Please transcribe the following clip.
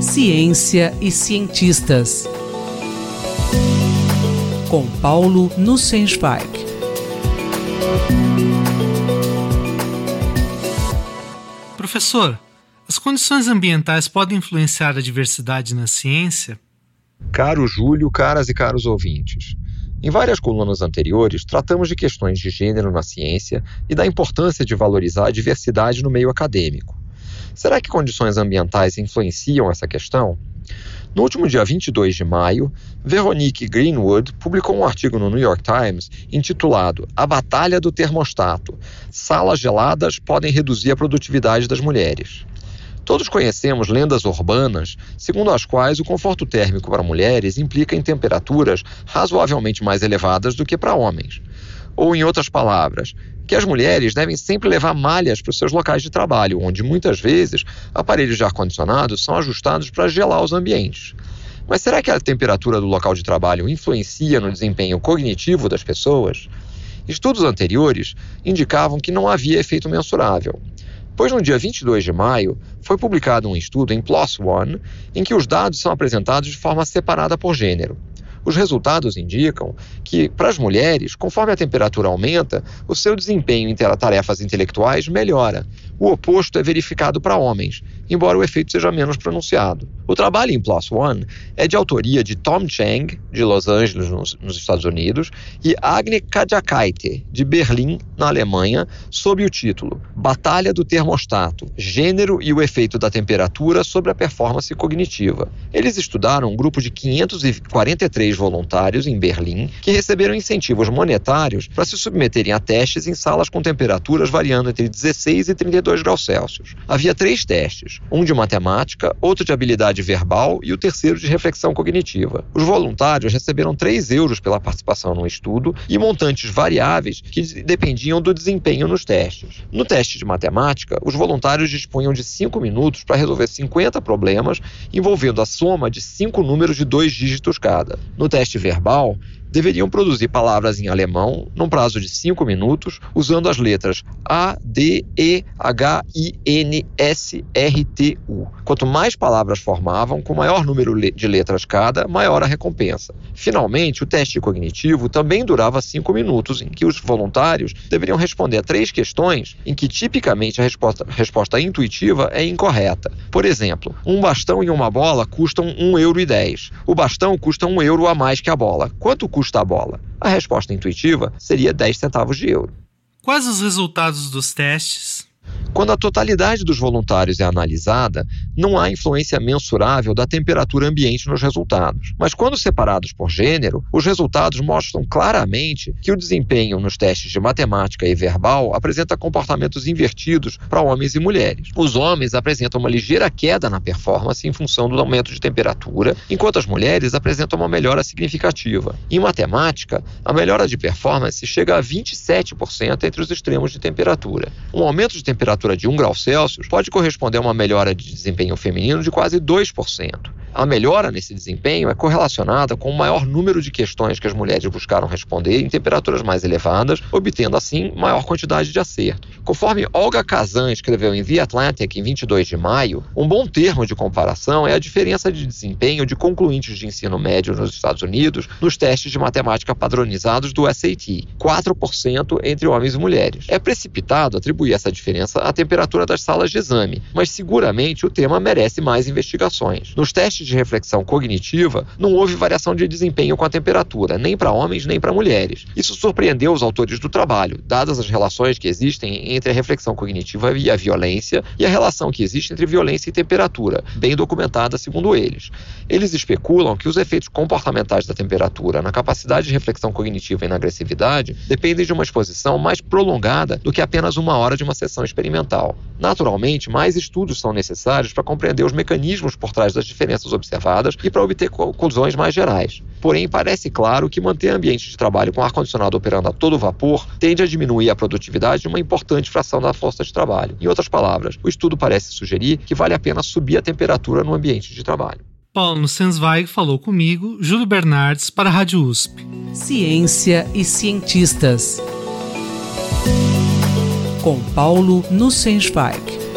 Ciência e cientistas. Com Paulo Nussensweig. Professor, as condições ambientais podem influenciar a diversidade na ciência? Caro Júlio, caras e caros ouvintes. Em várias colunas anteriores, tratamos de questões de gênero na ciência e da importância de valorizar a diversidade no meio acadêmico. Será que condições ambientais influenciam essa questão? No último dia 22 de maio, Veronique Greenwood publicou um artigo no New York Times intitulado A Batalha do Termostato: Salas geladas podem reduzir a produtividade das mulheres. Todos conhecemos lendas urbanas segundo as quais o conforto térmico para mulheres implica em temperaturas razoavelmente mais elevadas do que para homens. Ou, em outras palavras, que as mulheres devem sempre levar malhas para os seus locais de trabalho, onde muitas vezes aparelhos de ar-condicionado são ajustados para gelar os ambientes. Mas será que a temperatura do local de trabalho influencia no desempenho cognitivo das pessoas? Estudos anteriores indicavam que não havia efeito mensurável. Pois no dia 22 de maio foi publicado um estudo em PLOS ONE em que os dados são apresentados de forma separada por gênero. Os resultados indicam que, para as mulheres, conforme a temperatura aumenta, o seu desempenho em tarefas intelectuais melhora, o oposto é verificado para homens, embora o efeito seja menos pronunciado. O trabalho em Plus One é de autoria de Tom Chang, de Los Angeles, nos, nos Estados Unidos, e Agne Kajakaite, de Berlim, na Alemanha, sob o título Batalha do Termostato: Gênero e o efeito da temperatura sobre a performance cognitiva. Eles estudaram um grupo de 543 voluntários em Berlim que receberam incentivos monetários para se submeterem a testes em salas com temperaturas variando entre 16 e 32 2 graus Celsius. Havia três testes, um de matemática, outro de habilidade verbal e o terceiro de reflexão cognitiva. Os voluntários receberam 3 euros pela participação no estudo e montantes variáveis que dependiam do desempenho nos testes. No teste de matemática, os voluntários dispunham de 5 minutos para resolver 50 problemas envolvendo a soma de cinco números de dois dígitos cada. No teste verbal, deveriam produzir palavras em alemão num prazo de 5 minutos, usando as letras A, D, E, H, I, N, S, R, T, U. Quanto mais palavras formavam, com maior número de letras cada, maior a recompensa. Finalmente, o teste cognitivo também durava 5 minutos, em que os voluntários deveriam responder a três questões em que tipicamente a resposta, resposta intuitiva é incorreta. Por exemplo, um bastão e uma bola custam 1,10 euro. O bastão custa 1 euro a mais que a bola. Quanto custa a bola? A resposta intuitiva seria 10 centavos de euro. Quais os resultados dos testes? Quando a totalidade dos voluntários é analisada, não há influência mensurável da temperatura ambiente nos resultados. Mas quando separados por gênero, os resultados mostram claramente que o desempenho nos testes de matemática e verbal apresenta comportamentos invertidos para homens e mulheres. Os homens apresentam uma ligeira queda na performance em função do aumento de temperatura, enquanto as mulheres apresentam uma melhora significativa. Em matemática, a melhora de performance chega a 27% entre os extremos de temperatura. Um aumento de temperatura temperatura de 1 grau Celsius pode corresponder a uma melhora de desempenho feminino de quase 2%. A melhora nesse desempenho é correlacionada com o maior número de questões que as mulheres buscaram responder em temperaturas mais elevadas, obtendo assim maior quantidade de acertos. Conforme Olga Kazan escreveu em The Atlantic em 22 de maio, um bom termo de comparação é a diferença de desempenho de concluintes de ensino médio nos Estados Unidos nos testes de matemática padronizados do SAT, 4% entre homens e mulheres. É precipitado atribuir essa diferença à temperatura das salas de exame, mas seguramente o tema merece mais investigações. Nos testes de reflexão cognitiva, não houve variação de desempenho com a temperatura, nem para homens nem para mulheres. Isso surpreendeu os autores do trabalho, dadas as relações que existem entre a reflexão cognitiva e a violência e a relação que existe entre violência e temperatura, bem documentada segundo eles. Eles especulam que os efeitos comportamentais da temperatura na capacidade de reflexão cognitiva e na agressividade dependem de uma exposição mais prolongada do que apenas uma hora de uma sessão experimental. Naturalmente, mais estudos são necessários para compreender os mecanismos por trás das diferenças observadas e para obter conclusões mais gerais. Porém, parece claro que manter ambientes de trabalho com ar-condicionado operando a todo vapor tende a diminuir a produtividade de uma importante fração da força de trabalho. Em outras palavras, o estudo parece sugerir que vale a pena subir a temperatura no ambiente de trabalho. Paulo Sensweig falou comigo, Júlio Bernardes, para a Rádio USP. Ciência e cientistas. Com Paulo Nussensweig.